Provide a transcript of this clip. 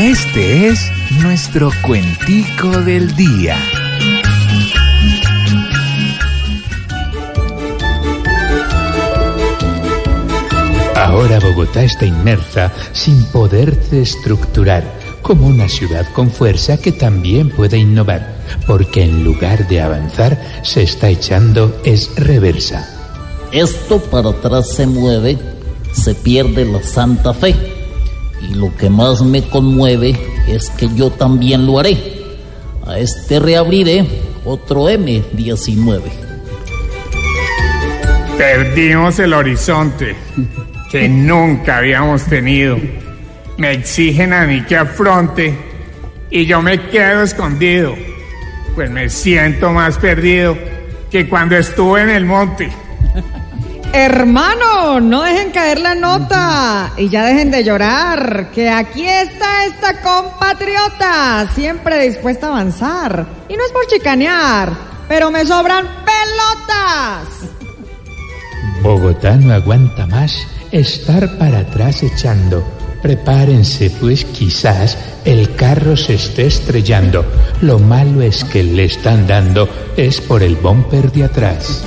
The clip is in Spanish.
Este es nuestro cuentico del día. Ahora Bogotá está inmersa sin poderse estructurar como una ciudad con fuerza que también puede innovar, porque en lugar de avanzar se está echando es reversa. Esto para atrás se mueve, se pierde la santa fe. Y lo que más me conmueve es que yo también lo haré. A este reabriré otro M19. Perdimos el horizonte que nunca habíamos tenido. Me exigen a mí que afronte y yo me quedo escondido, pues me siento más perdido que cuando estuve en el monte. Hermano, no dejen la nota y ya dejen de llorar, que aquí está esta compatriota, siempre dispuesta a avanzar. Y no es por chicanear, pero me sobran pelotas. Bogotá no aguanta más estar para atrás echando. Prepárense, pues quizás el carro se esté estrellando. Lo malo es que le están dando es por el bumper de atrás.